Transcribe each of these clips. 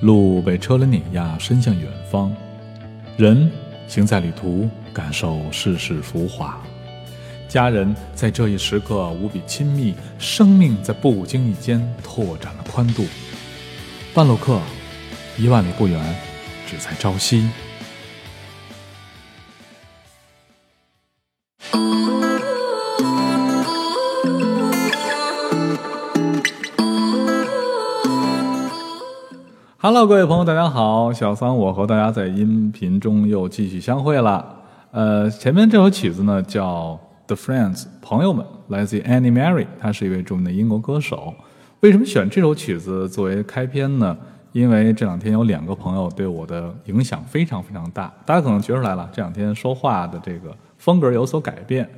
路被车轮碾压，伸向远方；人行在旅途，感受世事浮华。家人在这一时刻无比亲密，生命在不经意间拓展了宽度。半路客，一万里不远，只在朝夕。Hello，各位朋友，大家好！小桑，我和大家在音频中又继续相会了。呃，前面这首曲子呢叫《The Friends》，朋友们，来自于 Annie Mary，她是一位著名的英国歌手。为什么选这首曲子作为开篇呢？因为这两天有两个朋友对我的影响非常非常大，大家可能觉出来了，这两天说话的这个风格有所改变。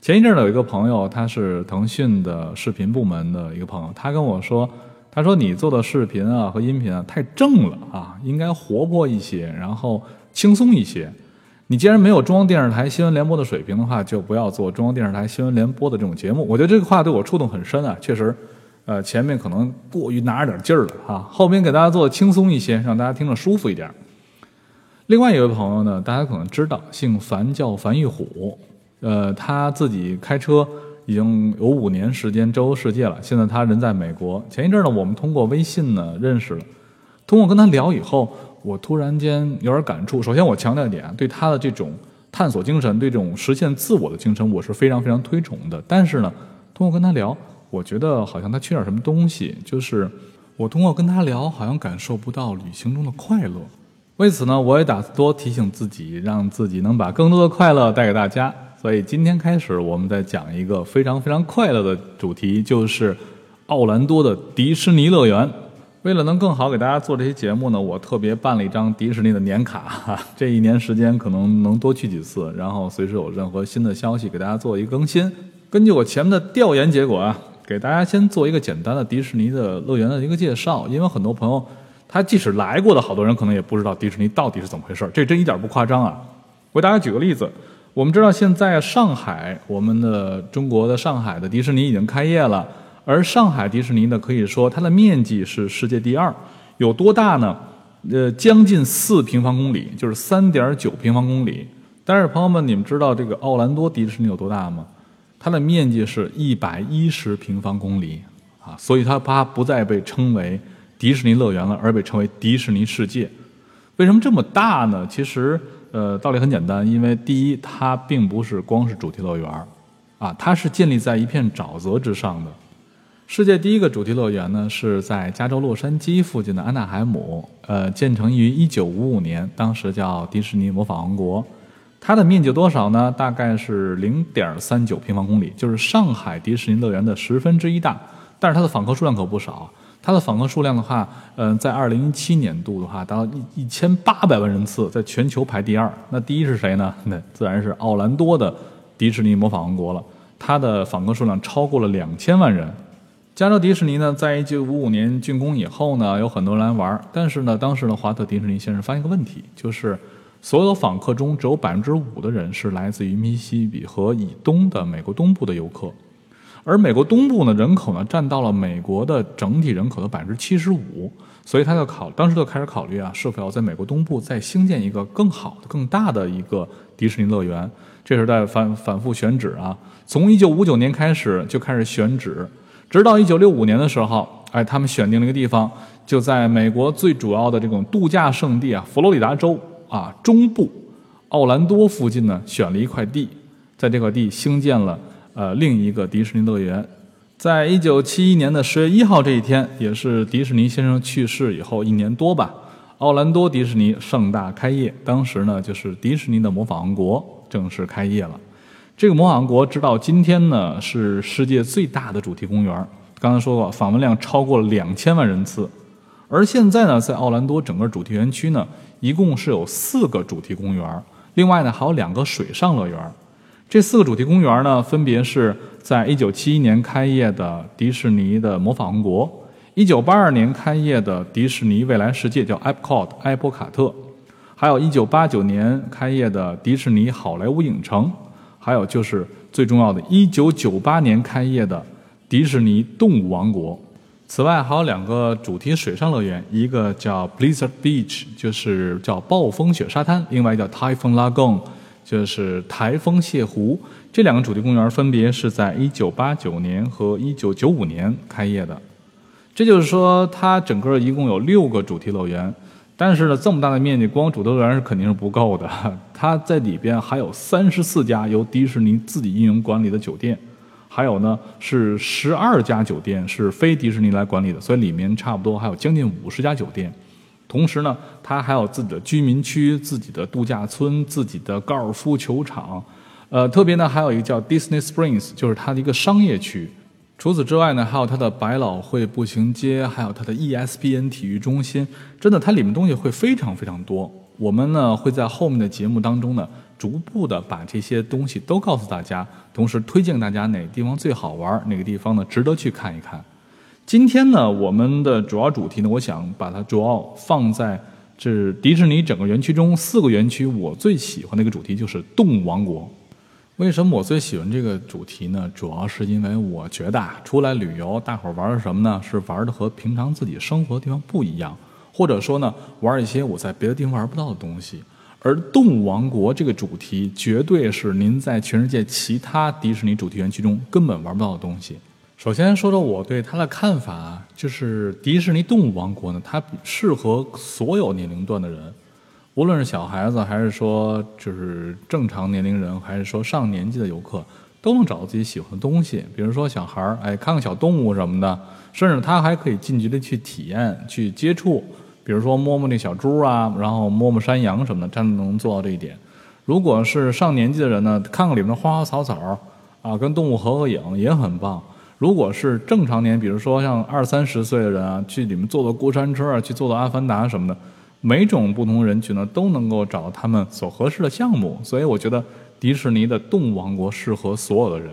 前一阵儿有一个朋友，他是腾讯的视频部门的一个朋友，他跟我说。他说：“你做的视频啊和音频啊太正了啊，应该活泼一些，然后轻松一些。你既然没有中央电视台新闻联播的水平的话，就不要做中央电视台新闻联播的这种节目。”我觉得这个话对我触动很深啊，确实，呃，前面可能过于拿着点劲儿了啊，后边给大家做轻松一些，让大家听着舒服一点。另外一位朋友呢，大家可能知道，姓樊，叫樊玉虎，呃，他自己开车。已经有五年时间周游世界了。现在他人在美国。前一阵呢，我们通过微信呢认识了。通过跟他聊以后，我突然间有点感触。首先，我强调一点，对他的这种探索精神，对这种实现自我的精神，我是非常非常推崇的。但是呢，通过跟他聊，我觉得好像他缺点什么东西，就是我通过跟他聊，好像感受不到旅行中的快乐。为此呢，我也打算多提醒自己，让自己能把更多的快乐带给大家。所以今天开始，我们再讲一个非常非常快乐的主题，就是奥兰多的迪士尼乐园。为了能更好给大家做这些节目呢，我特别办了一张迪士尼的年卡，这一年时间可能能多去几次，然后随时有任何新的消息给大家做一个更新。根据我前面的调研结果啊，给大家先做一个简单的迪士尼的乐园的一个介绍，因为很多朋友他即使来过的好多人可能也不知道迪士尼到底是怎么回事，这真一点不夸张啊。我给大家举个例子。我们知道，现在上海，我们的中国的上海的迪士尼已经开业了。而上海迪士尼呢，可以说它的面积是世界第二，有多大呢？呃，将近四平方公里，就是三点九平方公里。但是，朋友们，你们知道这个奥兰多迪士尼有多大吗？它的面积是一百一十平方公里啊，所以它它不再被称为迪士尼乐园了，而被称为迪士尼世界。为什么这么大呢？其实。呃，道理很简单，因为第一，它并不是光是主题乐园啊，它是建立在一片沼泽之上的。世界第一个主题乐园呢，是在加州洛杉矶附近的安纳海姆，呃，建成于一九五五年，当时叫迪士尼魔法王国。它的面积多少呢？大概是零点三九平方公里，就是上海迪士尼乐园的十分之一大。但是它的访客数量可不少。它的访客数量的话，嗯，在二零一七年度的话，达到一一千八百万人次，在全球排第二。那第一是谁呢？那自然是奥兰多的迪士尼魔法王国了。它的访客数量超过了两千万人。加州迪士尼呢，在一九五五年竣工以后呢，有很多人来玩，但是呢，当时的华特迪士尼先生发现一个问题，就是所有访客中只有百分之五的人是来自于密西西比河以东的美国东部的游客。而美国东部呢，人口呢占到了美国的整体人口的百分之七十五，所以他就考，当时就开始考虑啊，是否要在美国东部再兴建一个更好的、更大的一个迪士尼乐园。这是在反反复选址啊，从一九五九年开始就开始选址，直到一九六五年的时候，哎，他们选定了一个地方，就在美国最主要的这种度假胜地啊，佛罗里达州啊中部奥兰多附近呢，选了一块地，在这块地兴建了。呃，另一个迪士尼乐园，在一九七一年的十月一号这一天，也是迪士尼先生去世以后一年多吧，奥兰多迪士尼盛大开业。当时呢，就是迪士尼的魔法王国正式开业了。这个魔法王国直到今天呢，是世界最大的主题公园。刚才说过，访问量超过两千万人次。而现在呢，在奥兰多整个主题园区呢，一共是有四个主题公园，另外呢，还有两个水上乐园。这四个主题公园呢，分别是在1971年开业的迪士尼的魔法王国，1982年开业的迪士尼未来世界叫 Epcot 埃波卡特，还有一九八九年开业的迪士尼好莱坞影城，还有就是最重要的，一九九八年开业的迪士尼动物王国。此外，还有两个主题水上乐园，一个叫 Blizzard Beach，就是叫暴风雪沙滩；另外一个叫 Typhoon Lagoon，就是台风泻湖。这两个主题公园分别是在1989年和1995年开业的。这就是说，它整个一共有六个主题乐园。但是呢，这么大的面积，光主题乐园是肯定是不够的。它在里边还有三十四家由迪士尼自己运营管理的酒店，还有呢是十二家酒店是非迪士尼来管理的，所以里面差不多还有将近五十家酒店。同时呢，它还有自己的居民区、自己的度假村、自己的高尔夫球场。呃，特别呢还有一个叫 Disney Springs，就是它的一个商业区。除此之外呢，还有它的百老汇步行街，还有它的 ESPN 体育中心，真的，它里面东西会非常非常多。我们呢会在后面的节目当中呢，逐步的把这些东西都告诉大家，同时推荐大家哪个地方最好玩，哪个地方呢值得去看一看。今天呢，我们的主要主题呢，我想把它主要放在这迪士尼整个园区中四个园区，我最喜欢的一个主题就是动物王国。为什么我最喜欢这个主题呢？主要是因为我觉得啊，出来旅游，大伙儿玩的什么呢？是玩的和平常自己生活的地方不一样，或者说呢，玩一些我在别的地方玩不到的东西。而动物王国这个主题，绝对是您在全世界其他迪士尼主题园区中根本玩不到的东西。首先说说我对它的看法，就是迪士尼动物王国呢，它适合所有年龄段的人。无论是小孩子，还是说就是正常年龄人，还是说上年纪的游客，都能找到自己喜欢的东西。比如说小孩儿，哎，看看小动物什么的，甚至他还可以近距离去体验、去接触。比如说摸摸那小猪啊，然后摸摸山羊什么的，真的能做到这一点。如果是上年纪的人呢，看看里面的花花草草啊，跟动物合合影也很棒。如果是正常年，比如说像二三十岁的人啊，去里面坐坐过山车啊，去坐坐阿凡达什么的。每种不同人群呢，都能够找到他们所合适的项目，所以我觉得迪士尼的动物王国适合所有的人。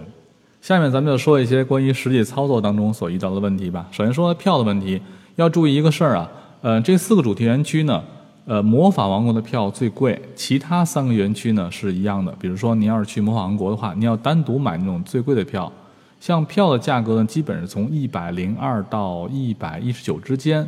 下面咱们就说一些关于实际操作当中所遇到的问题吧。首先说票的问题，要注意一个事儿啊，呃，这四个主题园区呢，呃，魔法王国的票最贵，其他三个园区呢是一样的。比如说您要是去魔法王国的话，你要单独买那种最贵的票，像票的价格呢，基本是从一百零二到一百一十九之间。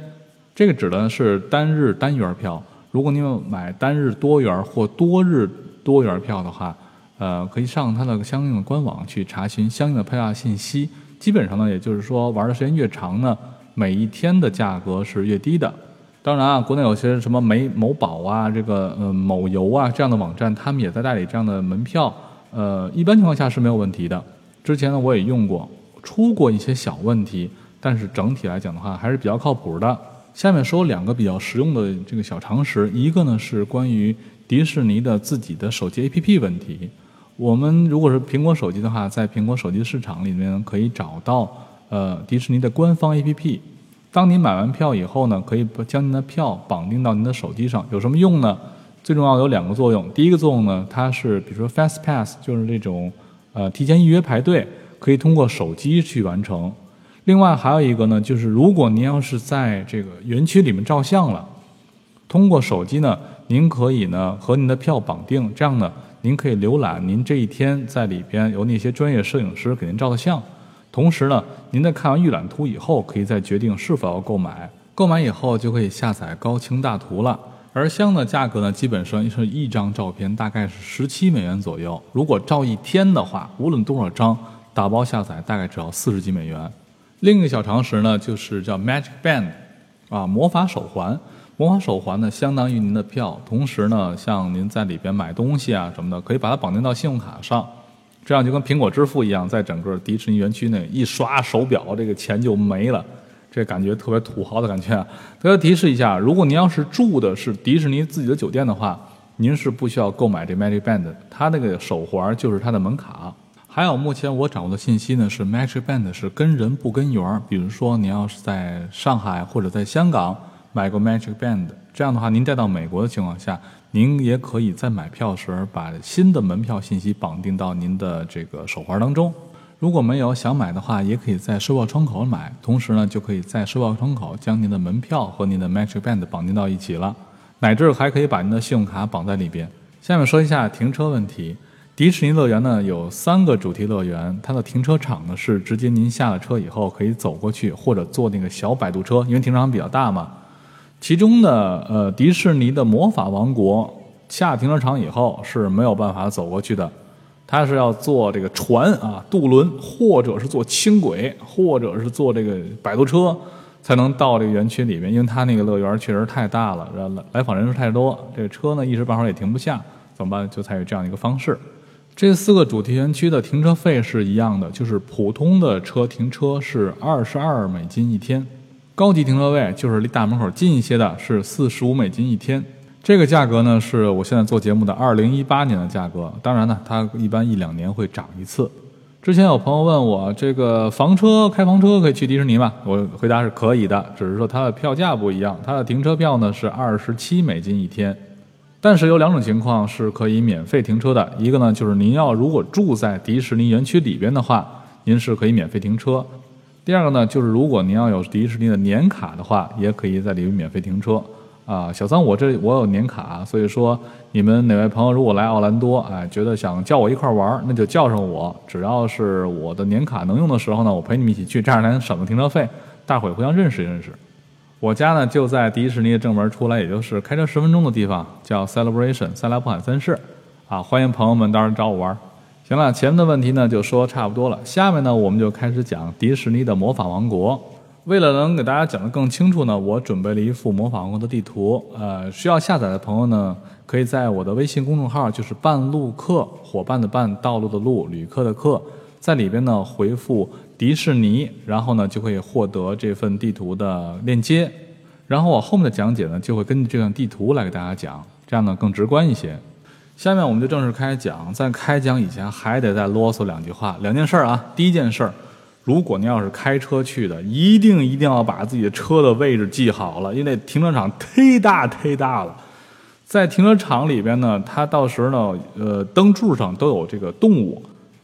这个指的是单日单元票。如果您要买单日多元或多日多元票的话，呃，可以上它的相应的官网去查询相应的票价信息。基本上呢，也就是说玩的时间越长呢，每一天的价格是越低的。当然啊，国内有些什么美某宝啊，这个呃某游啊这样的网站，他们也在代理这样的门票。呃，一般情况下是没有问题的。之前呢，我也用过，出过一些小问题，但是整体来讲的话，还是比较靠谱的。下面说两个比较实用的这个小常识，一个呢是关于迪士尼的自己的手机 APP 问题。我们如果是苹果手机的话，在苹果手机市场里面可以找到呃迪士尼的官方 APP。当你买完票以后呢，可以将您的票绑定到您的手机上，有什么用呢？最重要有两个作用。第一个作用呢，它是比如说 Fast Pass，就是这种呃提前预约排队，可以通过手机去完成。另外还有一个呢，就是如果您要是在这个园区里面照相了，通过手机呢，您可以呢和您的票绑定，这样呢，您可以浏览您这一天在里边有那些专业摄影师给您照的相。同时呢，您在看完预览图以后，可以再决定是否要购买。购买以后就可以下载高清大图了。而相的价格呢，基本上是一张照片大概是十七美元左右。如果照一天的话，无论多少张，打包下载大概只要四十几美元。另一个小常识呢，就是叫 Magic Band，啊，魔法手环。魔法手环呢，相当于您的票，同时呢，像您在里边买东西啊什么的，可以把它绑定到信用卡上，这样就跟苹果支付一样，在整个迪士尼园区内一刷手表，这个钱就没了，这感觉特别土豪的感觉啊。特别提示一下，如果您要是住的是迪士尼自己的酒店的话，您是不需要购买这 Magic Band，它那个手环就是它的门卡。还有，目前我掌握的信息呢是，Magic Band 是跟人不跟园儿。比如说，您要是在上海或者在香港买过 Magic Band，这样的话，您带到美国的情况下，您也可以在买票时把新的门票信息绑定到您的这个手环当中。如果没有想买的话，也可以在售票窗口买，同时呢，就可以在售票窗口将您的门票和您的 Magic Band 绑定到一起了，乃至还可以把您的信用卡绑在里边。下面说一下停车问题。迪士尼乐园呢有三个主题乐园，它的停车场呢是直接您下了车以后可以走过去，或者坐那个小摆渡车，因为停车场比较大嘛。其中的呃迪士尼的魔法王国下停车场以后是没有办法走过去的，他是要坐这个船啊渡轮，或者是坐轻轨，或者是坐这个摆渡车才能到这个园区里面，因为他那个乐园确实太大了，来来访人数太多，这个车呢一时半会儿也停不下，怎么办？就采取这样一个方式。这四个主题园区的停车费是一样的，就是普通的车停车是二十二美金一天，高级停车位就是离大门口近一些的，是四十五美金一天。这个价格呢，是我现在做节目的二零一八年的价格。当然呢，它一般一两年会涨一次。之前有朋友问我，这个房车开房车可以去迪士尼吗？我回答是可以的，只是说它的票价不一样，它的停车票呢是二十七美金一天。但是有两种情况是可以免费停车的，一个呢就是您要如果住在迪士尼园区里边的话，您是可以免费停车；第二个呢就是如果您要有迪士尼的年卡的话，也可以在里面免费停车。啊，小三，我这我有年卡，所以说你们哪位朋友如果来奥兰多，哎，觉得想叫我一块玩，那就叫上我，只要是我的年卡能用的时候呢，我陪你们一起去，这样能省个停车费，大伙互相认识认识。我家呢就在迪士尼的正门出来，也就是开车十分钟的地方，叫 Celebration 塞拉普海三世，啊，欢迎朋友们到时候找我玩。行了，前面的问题呢就说差不多了，下面呢我们就开始讲迪士尼的魔法王国。为了能给大家讲得更清楚呢，我准备了一幅魔法王国的地图。呃，需要下载的朋友呢，可以在我的微信公众号，就是半路客伙伴的伴，道路的路，旅客的客，在里边呢回复。迪士尼，然后呢就可以获得这份地图的链接，然后我后面的讲解呢就会根据这张地图来给大家讲，这样呢更直观一些。下面我们就正式开讲，在开讲以前还得再啰嗦两句话，两件事儿啊。第一件事儿，如果您要是开车去的，一定一定要把自己的车的位置记好了，因为停车场忒大忒大了。在停车场里边呢，它到时呢，呃，灯柱上都有这个动物。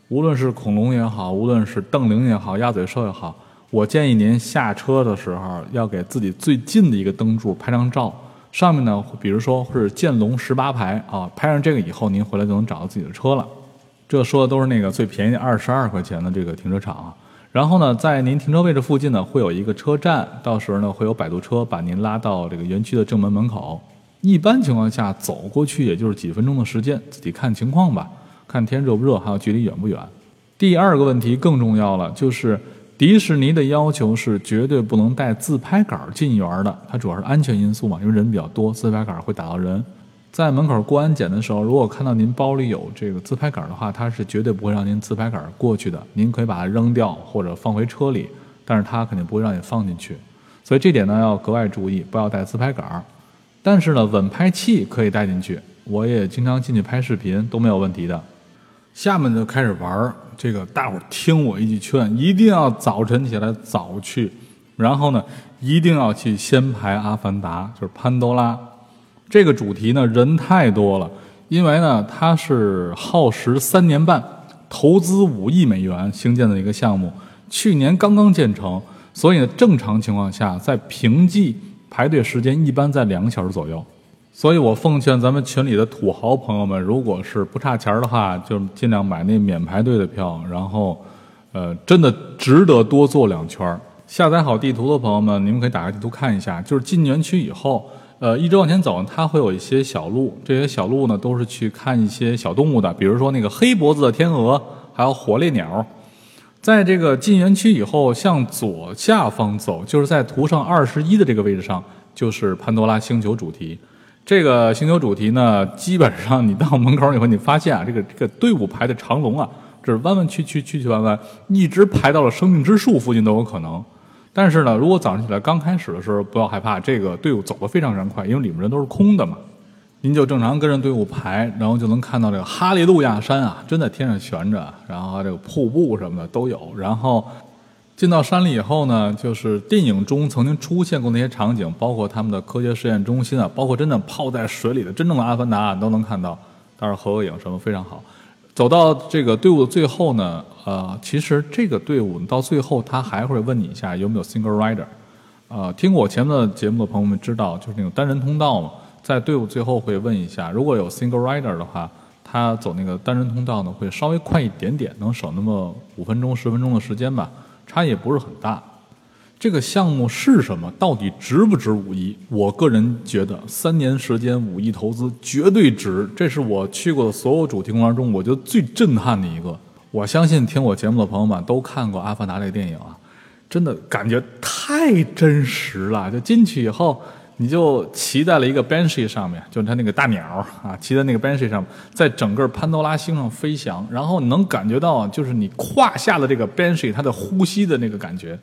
无论是恐龙也好，无论是瞪羚也好，鸭嘴兽也好，我建议您下车的时候要给自己最近的一个灯柱拍张照。上面呢，比如说是剑龙十八排啊，拍上这个以后，您回来就能找到自己的车了。这说的都是那个最便宜二十二块钱的这个停车场啊。然后呢，在您停车位置附近呢，会有一个车站，到时候呢会有摆渡车把您拉到这个园区的正门门口。一般情况下走过去也就是几分钟的时间，自己看情况吧。看天热不热，还有距离远不远。第二个问题更重要了，就是迪士尼的要求是绝对不能带自拍杆进园的，它主要是安全因素嘛，因为人比较多，自拍杆会打到人。在门口过安检的时候，如果看到您包里有这个自拍杆的话，它是绝对不会让您自拍杆过去的。您可以把它扔掉或者放回车里，但是它肯定不会让你放进去。所以这点呢要格外注意，不要带自拍杆。但是呢，稳拍器可以带进去，我也经常进去拍视频，都没有问题的。下面就开始玩儿，这个大伙儿听我一句劝，一定要早晨起来早去，然后呢，一定要去先排《阿凡达》，就是潘多拉。这个主题呢，人太多了，因为呢，它是耗时三年半，投资五亿美元兴建的一个项目，去年刚刚建成，所以呢，正常情况下，在平季排队时间一般在两个小时左右。所以我奉劝咱们群里的土豪朋友们，如果是不差钱的话，就尽量买那免排队的票。然后，呃，真的值得多坐两圈下载好地图的朋友们，你们可以打开地图看一下。就是进园区以后，呃，一直往前走，它会有一些小路。这些小路呢，都是去看一些小动物的，比如说那个黑脖子的天鹅，还有火烈鸟。在这个进园区以后，向左下方走，就是在图上二十一的这个位置上，就是潘多拉星球主题。这个星球主题呢，基本上你到门口以后，你发现啊，这个这个队伍排的长龙啊，这是弯弯曲曲、曲曲弯弯，一直排到了生命之树附近都有可能。但是呢，如果早上起来刚开始的时候，不要害怕，这个队伍走得非常非常快，因为里面人都是空的嘛。您就正常跟着队伍排，然后就能看到这个哈利路亚山啊，真在天上悬着，然后这个瀑布什么的都有，然后。进到山里以后呢，就是电影中曾经出现过那些场景，包括他们的科学实验中心啊，包括真的泡在水里的真正的阿凡达都能看到，到时候合个影什么非常好。走到这个队伍的最后呢，呃，其实这个队伍到最后他还会问你一下有没有 single rider，呃，听过我前面的节目的朋友们知道，就是那种单人通道嘛，在队伍最后会问一下，如果有 single rider 的话。他走那个单人通道呢会稍微快一点点，能省那么五分钟十分钟的时间吧，差异也不是很大。这个项目是什么？到底值不值五亿？我个人觉得三年时间五亿投资绝对值。这是我去过的所有主题公园中，我觉得最震撼的一个。我相信听我节目的朋友们都看过《阿凡达》这个电影啊，真的感觉太真实了。就进去以后，你就骑在了一个 Banshee 上面，就是它那个大鸟啊，骑在那个 Banshee 上，在整个潘多拉星上飞翔，然后能感觉到就是你胯下的这个 Banshee 它的呼吸的那个感觉。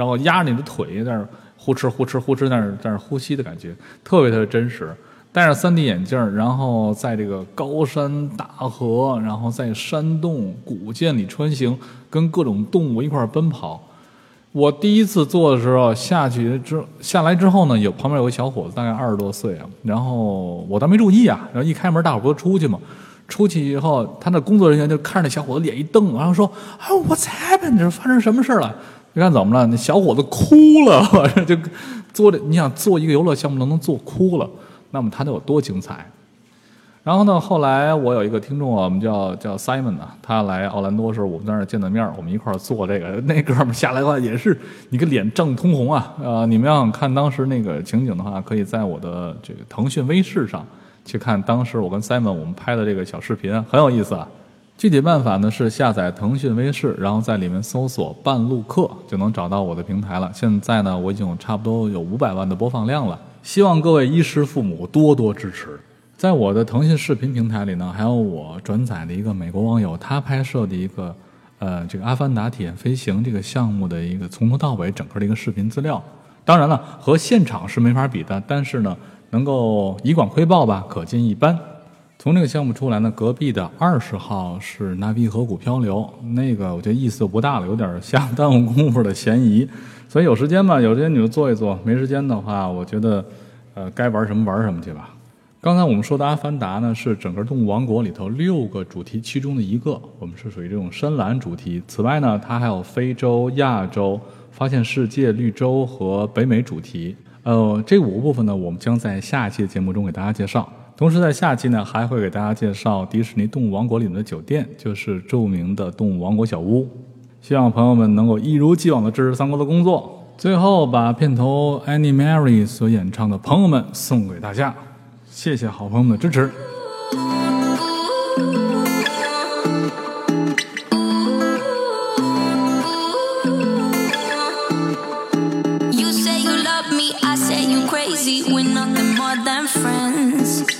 然后压着你的腿在那儿呼哧呼哧呼哧在那在那儿呼吸的感觉，特别特别真实。戴上 3D 眼镜，然后在这个高山大河，然后在山洞古建里穿行，跟各种动物一块奔跑。我第一次坐的时候下去之下来之后呢，有旁边有个小伙子，大概二十多岁啊。然后我倒没注意啊，然后一开门，大伙不都出去嘛？出去以后，他那工作人员就看着那小伙子脸一瞪，然后说：“啊，What's happened？这发生什么事了？”你看怎么了？那小伙子哭了，就做的。你想做一个游乐项目能能做哭了，那么他得有多精彩？然后呢，后来我有一个听众啊，我们叫叫 Simon 呢，他来奥兰多的时候，我们在那儿见的面，我们一块儿做这个。那哥们下来的话也是，你个脸涨通红啊！呃，你们要想看当时那个情景的话，可以在我的这个腾讯微视上去看当时我跟 Simon 我们拍的这个小视频，很有意思啊。具体办法呢是下载腾讯微视，然后在里面搜索“半路客”就能找到我的平台了。现在呢，我已经差不多有五百万的播放量了。希望各位衣食父母多多支持。在我的腾讯视频平台里呢，还有我转载的一个美国网友他拍摄的一个，呃，这个《阿凡达：体验飞行》这个项目的一个从头到尾整个的一个视频资料。当然了，和现场是没法比的，但是呢，能够以管窥豹吧，可见一斑。从这个项目出来呢，隔壁的二十号是纳比河谷漂流，那个我觉得意思就不大了，有点瞎 耽误功夫的嫌疑。所以有时间嘛，有时间你就做一做；没时间的话，我觉得，呃，该玩什么玩什么去吧。刚才我们说的《阿凡达》呢，是整个动物王国里头六个主题其中的一个，我们是属于这种深蓝主题。此外呢，它还有非洲、亚洲、发现世界、绿洲和北美主题。呃，这五个部分呢，我们将在下一期的节目中给大家介绍。同时，在下期呢，还会给大家介绍迪士尼动物王国里面的酒店，就是著名的动物王国小屋。希望朋友们能够一如既往的支持三国的工作。最后，把片头 Annie Mary 所演唱的《朋友们》送给大家，谢谢好朋友们的支持。I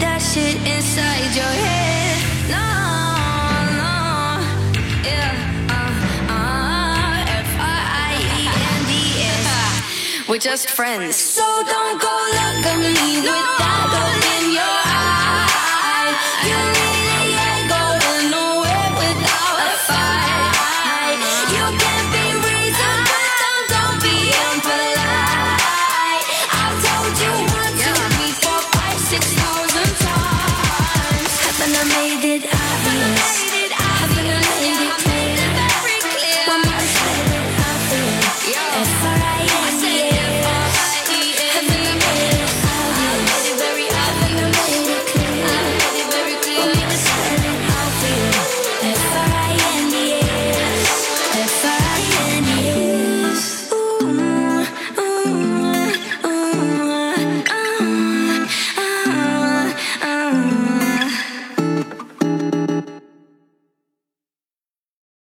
That shit inside your head. Uh, uh. We're just friends. So don't go look at me with that look in your eye. You need